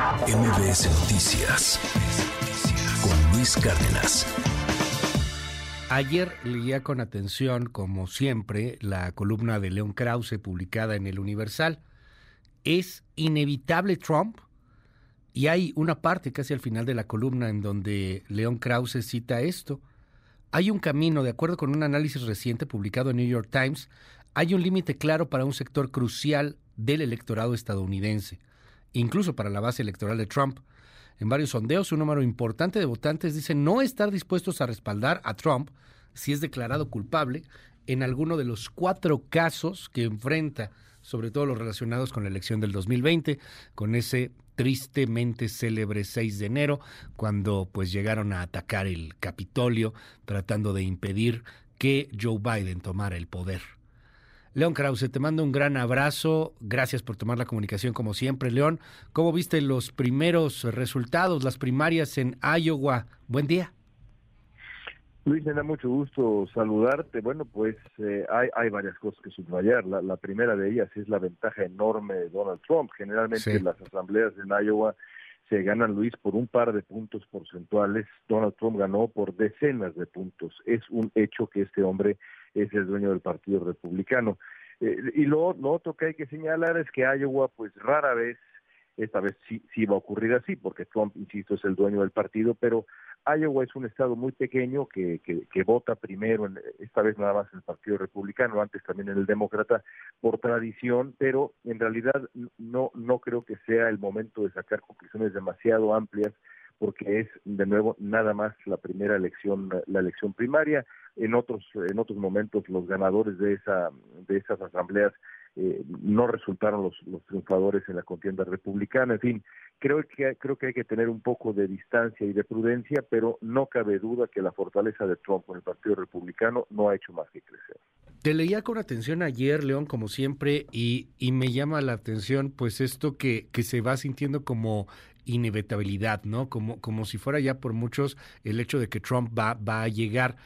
MBS Noticias con Luis Cárdenas. Ayer leía con atención, como siempre, la columna de León Krause publicada en el Universal. ¿Es inevitable Trump? Y hay una parte casi al final de la columna en donde León Krause cita esto. Hay un camino, de acuerdo con un análisis reciente publicado en New York Times, hay un límite claro para un sector crucial del electorado estadounidense incluso para la base electoral de Trump. En varios sondeos, un número importante de votantes dicen no estar dispuestos a respaldar a Trump si es declarado culpable en alguno de los cuatro casos que enfrenta, sobre todo los relacionados con la elección del 2020, con ese tristemente célebre 6 de enero, cuando pues llegaron a atacar el Capitolio tratando de impedir que Joe Biden tomara el poder. León Krause, te mando un gran abrazo. Gracias por tomar la comunicación como siempre, León. ¿Cómo viste los primeros resultados, las primarias en Iowa? Buen día. Luis, me da mucho gusto saludarte. Bueno, pues eh, hay, hay varias cosas que subrayar. La, primera de ellas es la ventaja enorme de Donald Trump. Generalmente las asambleas en Iowa se ganan, Luis, por un par de puntos porcentuales. Donald Trump ganó por decenas de puntos. Es un hecho que este hombre es el dueño del Partido Republicano. Eh, y lo, lo otro que hay que señalar es que Iowa, pues rara vez, esta vez sí, sí va a ocurrir así, porque Trump, insisto, es el dueño del partido, pero Iowa es un estado muy pequeño que, que, que, vota primero, en, esta vez nada más en el Partido Republicano, antes también en el Demócrata, por tradición, pero en realidad no, no creo que sea el momento de sacar conclusiones demasiado amplias porque es de nuevo nada más la primera elección la elección primaria. En otros en otros momentos los ganadores de esa de esas asambleas eh, no resultaron los, los triunfadores en la contienda republicana. En fin creo que creo que hay que tener un poco de distancia y de prudencia pero no cabe duda que la fortaleza de Trump con el Partido Republicano no ha hecho más que crecer. Te leía con atención ayer, León, como siempre, y, y me llama la atención, pues esto que, que se va sintiendo como inevitabilidad, ¿no? Como, como si fuera ya por muchos el hecho de que Trump va, va a llegar.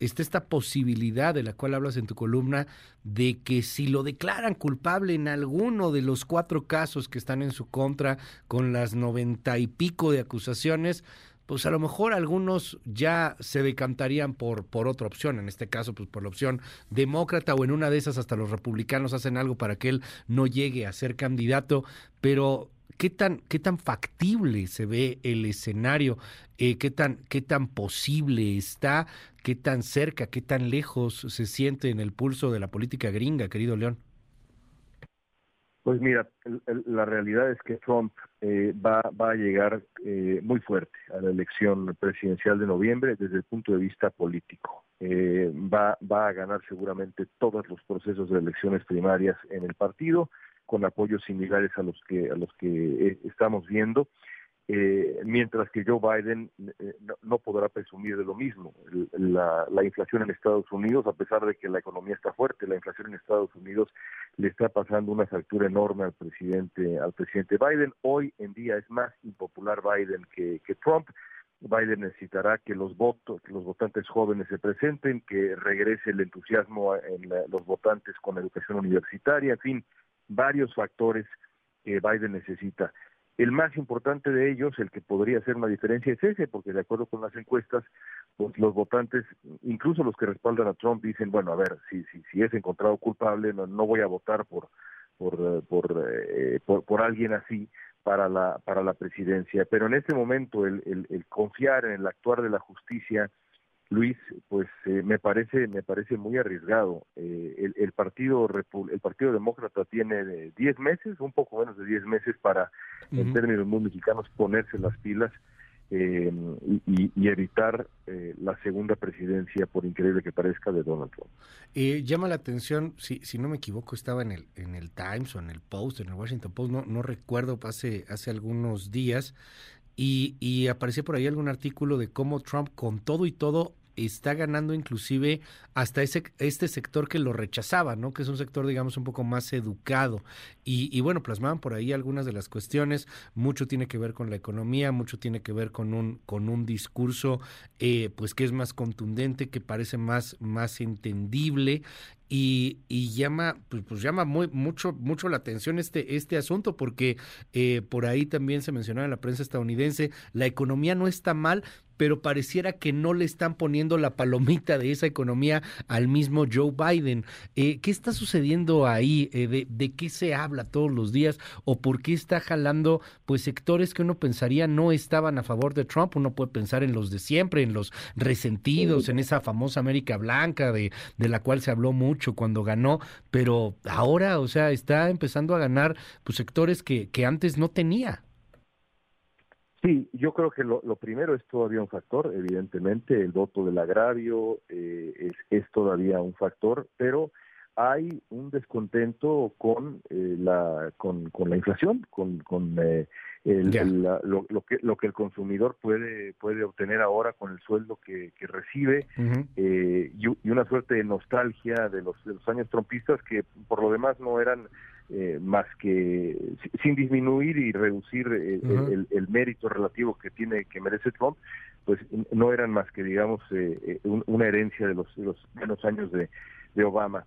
Está esta posibilidad de la cual hablas en tu columna de que si lo declaran culpable en alguno de los cuatro casos que están en su contra, con las noventa y pico de acusaciones, pues a lo mejor algunos ya se decantarían por, por otra opción, en este caso, pues por la opción demócrata o en una de esas hasta los republicanos hacen algo para que él no llegue a ser candidato, pero ¿Qué tan, qué tan factible se ve el escenario? Eh, ¿qué, tan, ¿Qué tan posible está? ¿Qué tan cerca, qué tan lejos se siente en el pulso de la política gringa, querido León? Pues mira, la realidad es que Trump eh, va, va a llegar eh, muy fuerte a la elección presidencial de noviembre desde el punto de vista político. va, va a ganar seguramente todos los procesos de elecciones primarias en el partido con apoyos similares a los que a los que eh, estamos viendo eh, mientras que Joe Biden eh, no, podrá presumir de lo mismo. La, la, inflación en Estados Unidos, a pesar de que la economía está fuerte, la inflación en Estados Unidos le está pasando una factura enorme al presidente al presidente Biden. Hoy en día es más impopular Biden que, Trump. Biden necesitará que los votos, que los votantes jóvenes se presenten, que regrese el entusiasmo en los votantes con educación universitaria, en fin, varios factores que Biden necesita. El más importante de ellos, el que podría hacer una diferencia, es ese, porque de acuerdo con las encuestas, pues los votantes, incluso los que respaldan a Trump, dicen, bueno, a ver, si, si, si es encontrado culpable, no, no voy a votar por, por, por, eh, por, por, alguien así para la, para la presidencia. Pero en este momento, el, el, el confiar en el actuar de la justicia, Luis, pues eh, me parece me parece muy arriesgado. Eh, el, partido el partido demócrata tiene 10 meses, un poco menos de 10 meses para, en términos muy mexicanos, ponerse las pilas eh, y, evitar la segunda presidencia, por increíble que parezca, de Donald Trump. llama la atención, si, si no me equivoco, estaba en el en el Times o en el Post, en el Washington Post, no no recuerdo, hace hace algunos días y, y apareció por ahí algún artículo de cómo Trump con todo y todo está ganando inclusive hasta ese, este sector que lo rechazaba, ¿no? Que es un sector, digamos, un poco más educado. Y, bueno, plasmaban por ahí algunas de las cuestiones. Mucho tiene que ver con la economía, mucho tiene que ver con un, con un discurso, eh, pues que es más contundente, que parece más, más entendible y, y, llama pues, pues, llama muy mucho mucho la atención este este asunto porque eh, por ahí también se mencionaba en la prensa estadounidense la economía no está mal pero pareciera que no le están poniendo la palomita de esa economía al mismo Joe Biden. Eh, ¿Qué está sucediendo ahí? Eh, de, de, qué se habla todos los días? ¿O por qué está jalando pues sectores que uno pensaría no estaban a favor de Trump? Uno puede pensar en los de siempre, en los resentidos, en esa famosa América Blanca de, de la cual se habló mucho cuando ganó, pero ahora, o sea, está empezando a ganar pues sectores que, que antes no tenía. Sí, yo creo que lo, primero es todavía un factor, evidentemente, el voto del agravio eh, es, es, todavía un factor, pero hay un descontento con eh, la con, con, la inflación, con, con eh, lo, lo, que lo que el consumidor puede puede obtener ahora con el sueldo que, que recibe y, y, una suerte de nostalgia de los, de los años trompistas que por lo demás no eran eh, más que sin disminuir y reducir eh, el, mérito relativo que tiene que merece Trump pues no eran más que digamos eh, una herencia de los, los buenos años de, de Obama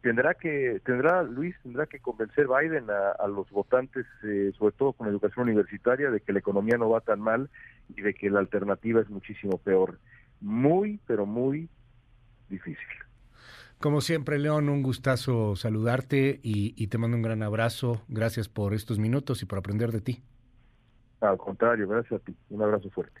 tendrá que tendrá Luis tendrá que convencer Biden a, los votantes sobre todo con educación universitaria de que la economía no va tan mal y de que la alternativa es muchísimo peor muy pero muy difícil como siempre, León, un gustazo saludarte y, te mando un gran abrazo. Gracias por estos minutos y por aprender de ti. Al contrario, gracias a ti. Un abrazo fuerte.